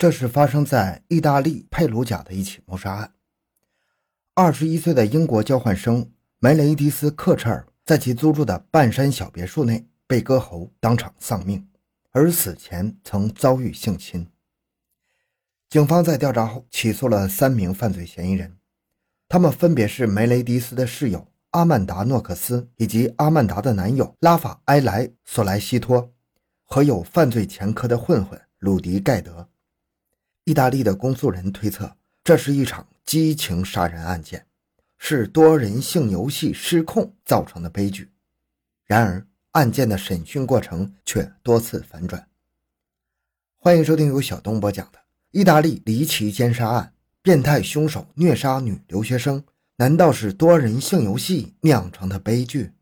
这是发生在意大利佩鲁贾的一起谋杀案。二十一岁的英国交换生梅雷迪斯·克彻尔在其租住的半山小别墅内被割喉，当场丧命，而死前曾遭遇性侵。警方在调查后起诉了三名犯罪嫌疑人，他们分别是梅雷迪斯的室友阿曼达·诺克斯以及阿曼达的男友拉法埃莱·索莱西托和有犯罪前科的混混鲁迪·盖德。意大利的公诉人推测，这是一场激情杀人案件，是多人性游戏失控造成的悲剧。然而，案件的审讯过程却多次反转。欢迎收听由小东播讲的《意大利离奇奸杀案》，变态凶手虐杀女留学生，难道是多人性游戏酿成的悲剧？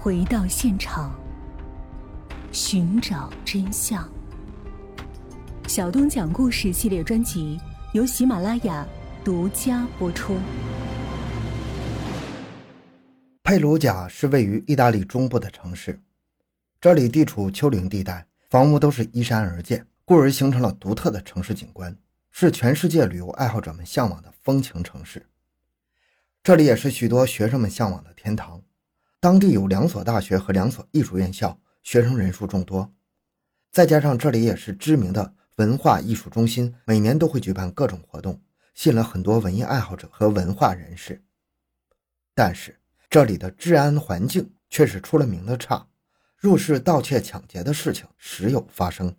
回到现场，寻找真相。小东讲故事系列专辑由喜马拉雅独家播出。佩鲁贾是位于意大利中部的城市，这里地处丘陵地带，房屋都是依山而建，故而形成了独特的城市景观，是全世界旅游爱好者们向往的风情城市。这里也是许多学生们向往的天堂，当地有两所大学和两所艺术院校，学生人数众多。再加上这里也是知名的。文化艺术中心每年都会举办各种活动，吸引了很多文艺爱好者和文化人士。但是这里的治安环境却是出了名的差，入室盗窃、抢劫的事情时有发生。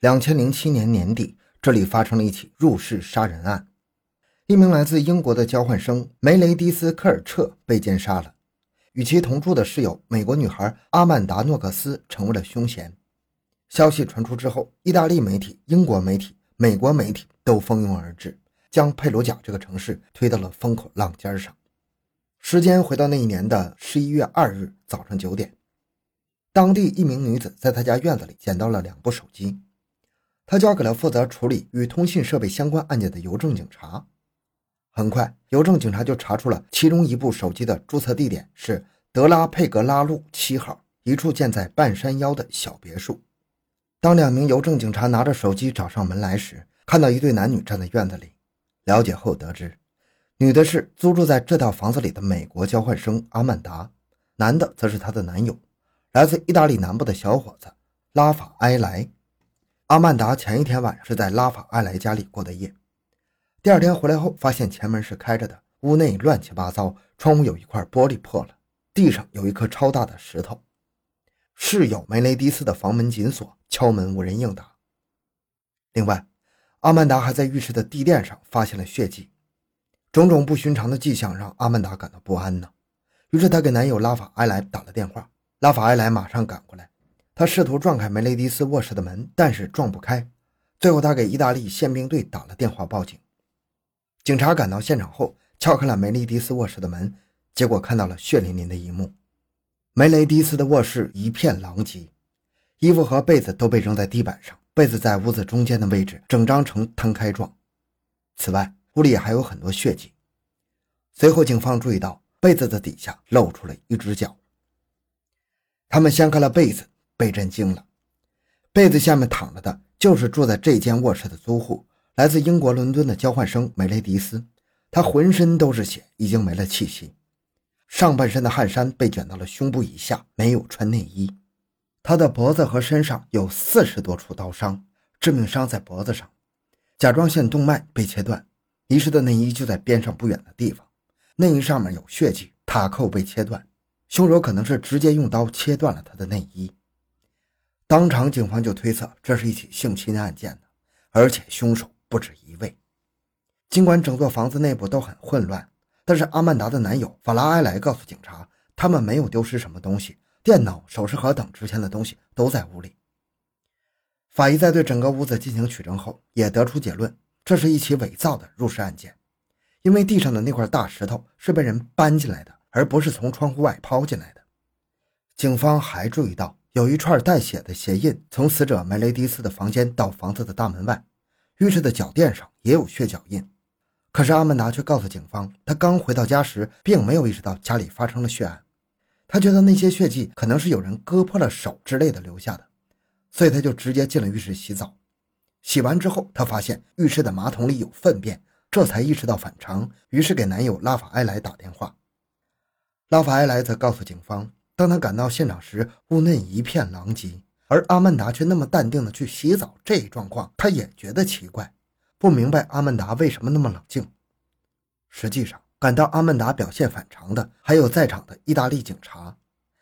两千零七年年底，这里发生了一起入室杀人案，一名来自英国的交换生梅雷迪斯·科尔彻被奸杀了，与其同住的室友美国女孩阿曼达·诺克斯成为了凶嫌。消息传出之后，意大利媒体、英国媒体、美国媒体都蜂拥而至，将佩鲁贾这个城市推到了风口浪尖上。时间回到那一年的十一月二日早上九点，当地一名女子在她家院子里捡到了两部手机，她交给了负责处理与通信设备相关案件的邮政警察。很快，邮政警察就查出了其中一部手机的注册地点是德拉佩格拉路七号一处建在半山腰的小别墅。当两名邮政警察拿着手机找上门来时，看到一对男女站在院子里。了解后得知，女的是租住在这套房子里的美国交换生阿曼达，男的则是她的男友，来自意大利南部的小伙子拉法埃莱。阿曼达前一天晚上是在拉法埃莱家里过的夜，第二天回来后发现前门是开着的，屋内乱七八糟，窗户有一块玻璃破了，地上有一颗超大的石头。室友梅雷迪斯的房门紧锁，敲门无人应答。另外，阿曼达还在浴室的地垫上发现了血迹，种种不寻常的迹象让阿曼达感到不安呢。于是，她给男友拉法埃莱打了电话，拉法埃莱马上赶过来。他试图撞开梅雷迪斯卧室的门，但是撞不开。最后，他给意大利宪兵队打了电话报警。警察赶到现场后，敲开了梅雷迪斯卧室的门，结果看到了血淋淋的一幕。梅雷迪斯的卧室一片狼藉，衣服和被子都被扔在地板上，被子在屋子中间的位置整张呈摊开状。此外，屋里还有很多血迹。随后，警方注意到被子的底下露出了一只脚。他们掀开了被子，被震惊了。被子下面躺着的就是住在这间卧室的租户，来自英国伦敦的交换生梅雷迪斯。他浑身都是血，已经没了气息。上半身的汗衫被卷到了胸部以下，没有穿内衣。他的脖子和身上有四十多处刀伤，致命伤在脖子上，甲状腺动脉被切断。遗失的内衣就在边上不远的地方，内衣上面有血迹，塔扣被切断，凶手可能是直接用刀切断了他的内衣。当场，警方就推测这是一起性侵案件，而且凶手不止一位。尽管整座房子内部都很混乱。但是阿曼达的男友法拉埃莱告诉警察，他们没有丢失什么东西，电脑、首饰盒等值钱的东西都在屋里。法医在对整个屋子进行取证后，也得出结论，这是一起伪造的入室案件，因为地上的那块大石头是被人搬进来的，而不是从窗户外抛进来的。警方还注意到，有一串带血的鞋印从死者梅雷迪斯的房间到房子的大门外，浴室的脚垫上也有血脚印。可是阿曼达却告诉警方，他刚回到家时，并没有意识到家里发生了血案。他觉得那些血迹可能是有人割破了手之类的留下的，所以他就直接进了浴室洗澡。洗完之后，她发现浴室的马桶里有粪便，这才意识到反常，于是给男友拉法埃莱打电话。拉法埃莱则告诉警方，当他赶到现场时，屋内一片狼藉，而阿曼达却那么淡定的去洗澡，这一状况他也觉得奇怪，不明白阿曼达为什么那么冷静。实际上，感到阿曼达表现反常的还有在场的意大利警察，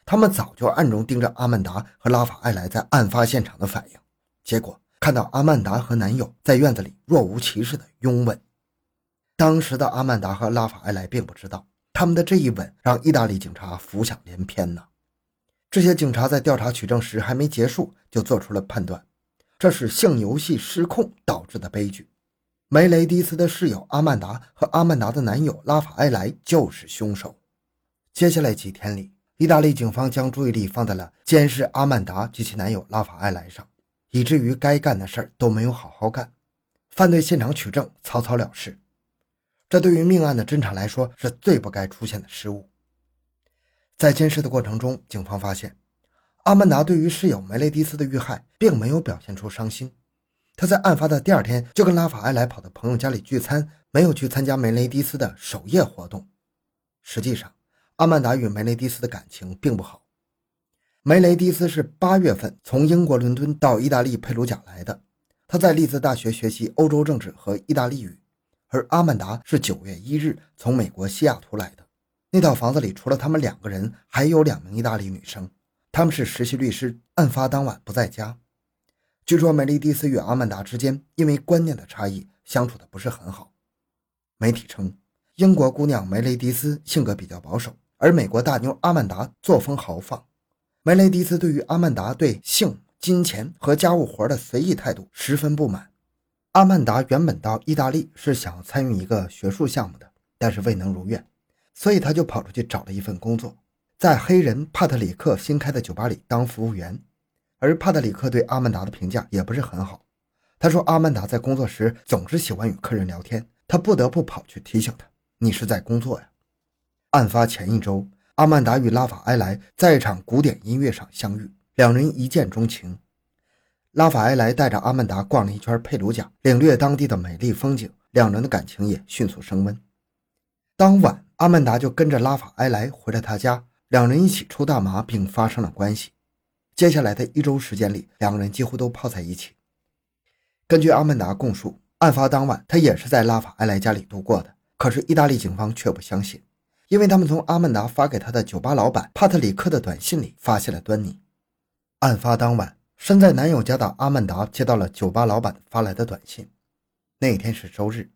他们早就暗中盯着阿曼达和拉法埃莱在案发现场的反应，结果看到阿曼达和男友在院子里若无其事的拥吻。当时的阿曼达和拉法埃莱并不知道。他们的这一吻让意大利警察浮想联翩呢。这些警察在调查取证时还没结束，就做出了判断：这是性游戏失控导致的悲剧。梅雷迪斯的室友阿曼达和阿曼达的男友拉法埃莱就是凶手。接下来几天里，意大利警方将注意力放在了监视阿曼达及其男友拉法埃莱上，以至于该干的事儿都没有好好干，犯罪现场取证草草了事。这对于命案的侦查来说是最不该出现的失误。在监视的过程中，警方发现阿曼达对于室友梅雷迪斯的遇害并没有表现出伤心。他在案发的第二天就跟拉法埃莱跑到朋友家里聚餐，没有去参加梅雷迪斯的守夜活动。实际上，阿曼达与梅雷迪斯的感情并不好。梅雷迪斯是八月份从英国伦敦到意大利佩鲁贾来的，他在利兹大学学习欧洲政治和意大利语。而阿曼达是九月一日从美国西雅图来的。那套房子里除了他们两个人，还有两名意大利女生，他们是实习律师。案发当晚不在家。据说梅丽蒂斯与阿曼达之间因为观念的差异，相处的不是很好。媒体称，英国姑娘梅雷迪斯性格比较保守，而美国大妞阿曼达作风豪放。梅雷迪斯对于阿曼达对性、金钱和家务活的随意态度十分不满。阿曼达原本到意大利是想参与一个学术项目的，但是未能如愿，所以他就跑出去找了一份工作，在黑人帕特里克新开的酒吧里当服务员。而帕特里克对阿曼达的评价也不是很好，他说阿曼达在工作时总是喜欢与客人聊天，他不得不跑去提醒他：“你是在工作呀。”案发前一周，阿曼达与拉法埃莱在一场古典音乐上相遇，两人一见钟情。拉法埃莱带着阿曼达逛了一圈佩鲁贾，领略当地的美丽风景，两人的感情也迅速升温。当晚，阿曼达就跟着拉法埃莱回了他家，两人一起抽大麻，并发生了关系。接下来的一周时间里，两个人几乎都泡在一起。根据阿曼达供述，案发当晚他也是在拉法埃莱家里度过的。可是意大利警方却不相信，因为他们从阿曼达发给他的酒吧老板帕特里克的短信里发现了端倪。案发当晚。身在男友家的阿曼达接到了酒吧老板发来的短信。那天是周日，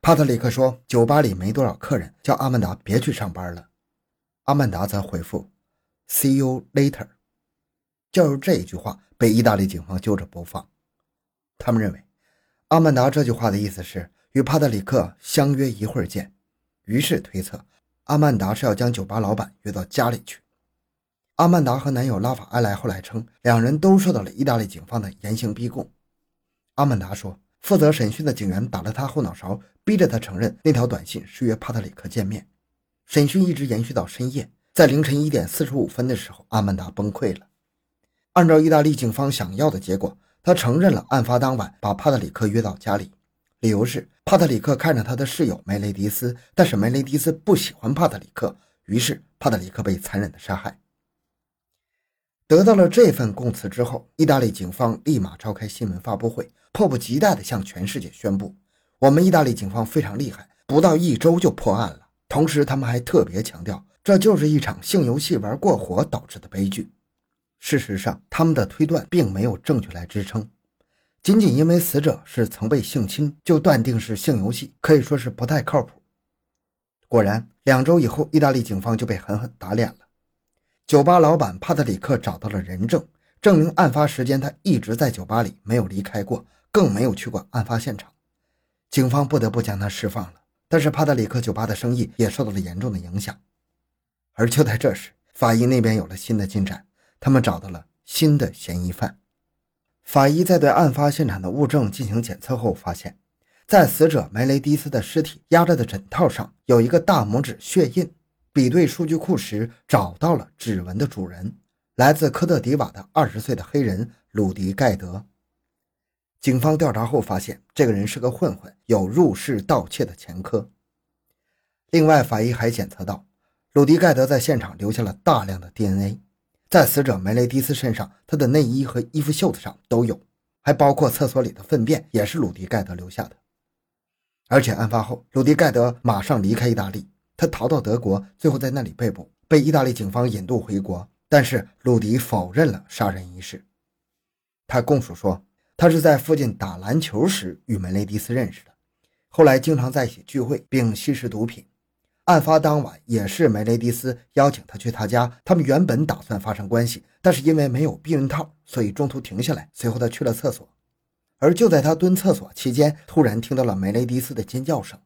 帕特里克说酒吧里没多少客人，叫阿曼达别去上班了。阿曼达则回复：“See you later。”就是这一句话被意大利警方揪着不放。他们认为，阿曼达这句话的意思是与帕特里克相约一会儿见，于是推测阿曼达是要将酒吧老板约到家里去。阿曼达和男友拉法埃莱后来称，两人都受到了意大利警方的严刑逼供。阿曼达说，负责审讯的警员打了他后脑勺，逼着他承认那条短信是约帕特里克见面。审讯一直延续到深夜，在凌晨一点四十五分的时候，阿曼达崩溃了。按照意大利警方想要的结果，他承认了案发当晚把帕特里克约到家里，理由是帕特里克看着他的室友梅雷迪斯，但是梅雷迪斯不喜欢帕特里克，于是帕特里克被残忍的杀害。得到了这份供词之后，意大利警方立马召开新闻发布会，迫不及待地向全世界宣布：“我们意大利警方非常厉害，不到一周就破案了。”同时，他们还特别强调，这就是一场性游戏玩过火导致的悲剧。事实上，他们的推断并没有证据来支撑，仅仅因为死者是曾被性侵，就断定是性游戏，可以说是不太靠谱。果然，两周以后，意大利警方就被狠狠打脸了。酒吧老板帕特里克找到了人证，证明案发时间他一直在酒吧里，没有离开过，更没有去过案发现场。警方不得不将他释放了，但是帕特里克酒吧的生意也受到了严重的影响。而就在这时，法医那边有了新的进展，他们找到了新的嫌疑犯。法医在对案发现场的物证进行检测后，发现，在死者梅雷迪斯的尸体压着的枕套上有一个大拇指血印。比对数据库时，找到了指纹的主人，来自科特迪瓦的二十岁的黑人鲁迪盖德。警方调查后发现，这个人是个混混，有入室盗窃的前科。另外，法医还检测到，鲁迪盖德在现场留下了大量的 DNA，在死者梅雷迪斯身上，他的内衣和衣服袖子上都有，还包括厕所里的粪便，也是鲁迪盖德留下的。而且案发后，鲁迪盖德马上离开意大利，他逃到德国，最后在那里被捕，被意大利警方引渡回国。但是鲁迪否认了杀人一事，他供述说。他是在附近打篮球时与梅雷迪斯认识的，后来经常在一起聚会并吸食毒品。案发当晚也是梅雷迪斯邀请他去他家，他们原本打算发生关系，但是因为没有避孕套，所以中途停下来。随后他去了厕所，而就在他蹲厕所期间，突然听到了梅雷迪斯的尖叫声。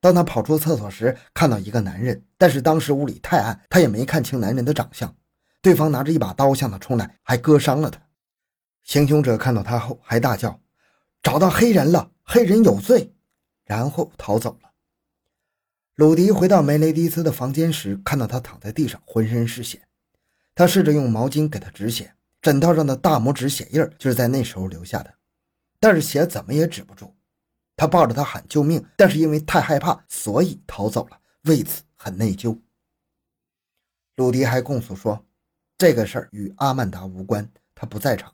当他跑出厕所时，看到一个男人，但是当时屋里太暗，他也没看清男人的长相。对方拿着一把刀向他冲来，还割伤了他。行凶者看到他后，还大叫：“找到黑人了，黑人有罪！”然后逃走了。鲁迪回到梅雷迪斯的房间时，看到他躺在地上，浑身是血。他试着用毛巾给他止血，枕头上的大拇指血印就是在那时候留下的，但是血怎么也止不住。他抱着他喊救命，但是因为太害怕，所以逃走了，为此很内疚。鲁迪还供述说，这个事儿与阿曼达无关，他不在场。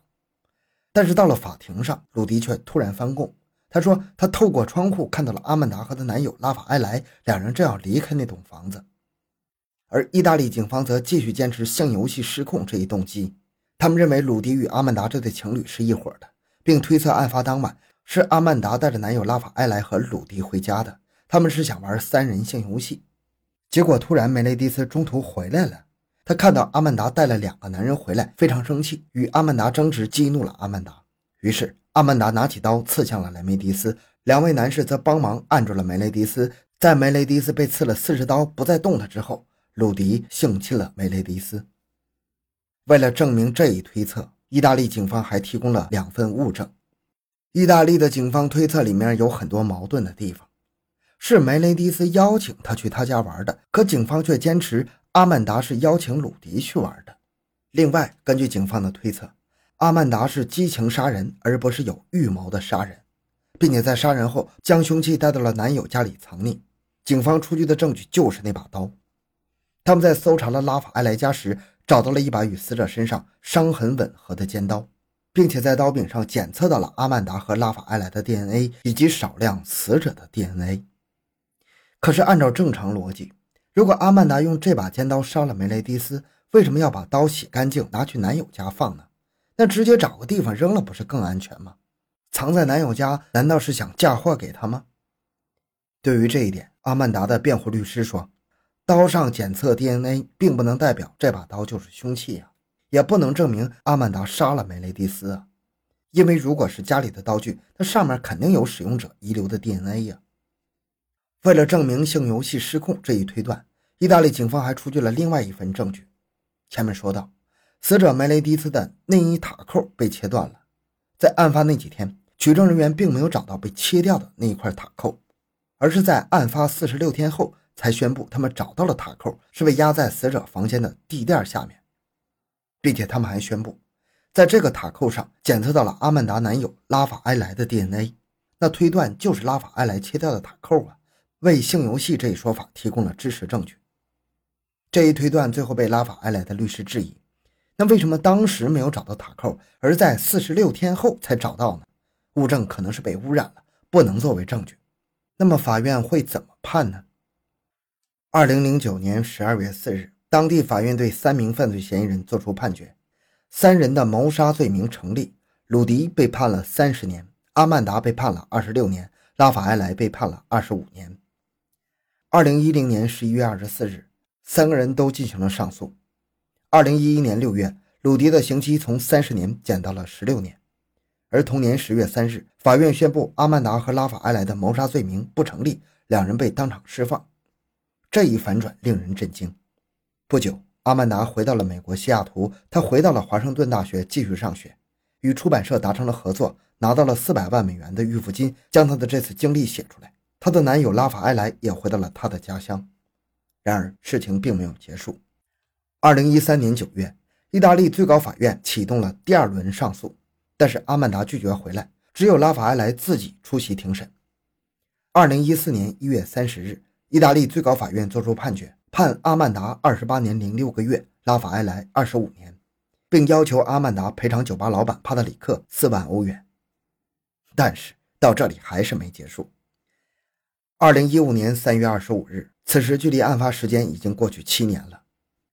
但是到了法庭上，鲁迪却突然翻供。他说，他透过窗户看到了阿曼达和她男友拉法埃莱两人正要离开那栋房子，而意大利警方则继续坚持性游戏失控这一动机。他们认为鲁迪与阿曼达这对情侣是一伙的，并推测案发当晚是阿曼达带着男友拉法埃莱和鲁迪回家的，他们是想玩三人性游戏。结果突然梅雷迪斯中途回来了。他看到阿曼达带了两个男人回来，非常生气，与阿曼达争执，激怒了阿曼达。于是阿曼达拿起刀刺向了莱梅迪斯，两位男士则帮忙按住了梅雷迪斯。在梅雷迪斯被刺了四十刀不再动弹之后，鲁迪性侵了梅雷迪斯。为了证明这一推测，意大利警方还提供了两份物证。意大利的警方推测里面有很多矛盾的地方，是梅雷迪斯邀请他去他家玩的，可警方却坚持。阿曼达是邀请鲁迪去玩的。另外，根据警方的推测，阿曼达是激情杀人，而不是有预谋的杀人，并且在杀人后将凶器带到了男友家里藏匿。警方出具的证据就是那把刀。他们在搜查了拉法埃莱家时，找到了一把与死者身上伤痕吻合的尖刀，并且在刀柄上检测到了阿曼达和拉法埃莱的 DNA 以及少量死者的 DNA。可是，按照正常逻辑，如果阿曼达用这把尖刀杀了梅雷迪斯，为什么要把刀洗干净拿去男友家放呢？那直接找个地方扔了不是更安全吗？藏在男友家难道是想嫁祸给他吗？对于这一点，阿曼达的辩护律师说：“刀上检测 DNA 并不能代表这把刀就是凶器啊，也不能证明阿曼达杀了梅雷迪斯啊，因为如果是家里的刀具，那上面肯定有使用者遗留的 DNA 呀。”为了证明性游戏失控这一推断，意大利警方还出具了另外一份证据。前面说到，死者梅雷迪斯的内衣塔扣被切断了，在案发那几天，取证人员并没有找到被切掉的那一块塔扣，而是在案发四十六天后才宣布他们找到了塔扣，是被压在死者房间的地垫下面，并且他们还宣布，在这个塔扣上检测到了阿曼达男友拉法埃莱的 DNA，那推断就是拉法埃莱切掉的塔扣啊。为性游戏这一说法提供了支持证据。这一推断最后被拉法埃莱的律师质疑：那为什么当时没有找到塔扣，而在四十六天后才找到呢？物证可能是被污染了，不能作为证据。那么法院会怎么判呢？二零零九年十二月四日，当地法院对三名犯罪嫌疑人作出判决：三人的谋杀罪名成立，鲁迪被判了三十年，阿曼达被判了二十六年，拉法埃莱被判了二十五年。二零一零年十一月二十四日，三个人都进行了上诉。二零一一年六月，鲁迪的刑期从三十年减到了十六年，而同年十月三日，法院宣布阿曼达和拉法埃莱的谋杀罪名不成立，两人被当场释放。这一反转令人震惊。不久，阿曼达回到了美国西雅图，他回到了华盛顿大学继续上学，与出版社达成了合作，拿到了四百万美元的预付金，将他的这次经历写出来。她的男友拉法埃莱也回到了她的家乡，然而事情并没有结束。二零一三年九月，意大利最高法院启动了第二轮上诉，但是阿曼达拒绝回来，只有拉法埃莱自己出席庭审。二零一四年一月三十日，意大利最高法院作出判决，判阿曼达二十八年零六个月，拉法埃莱二十五年，并要求阿曼达赔偿酒吧老板帕特里克四万欧元。但是到这里还是没结束。二零一五年三月二十五日，此时距离案发时间已经过去七年了。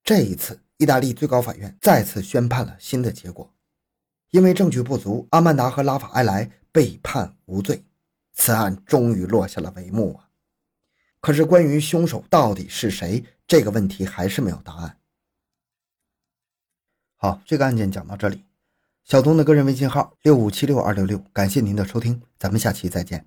这一次，意大利最高法院再次宣判了新的结果，因为证据不足，阿曼达和拉法埃莱被判无罪，此案终于落下了帷幕啊！可是，关于凶手到底是谁这个问题还是没有答案。好，这个案件讲到这里。小东的个人微信号六五七六二六六，感谢您的收听，咱们下期再见。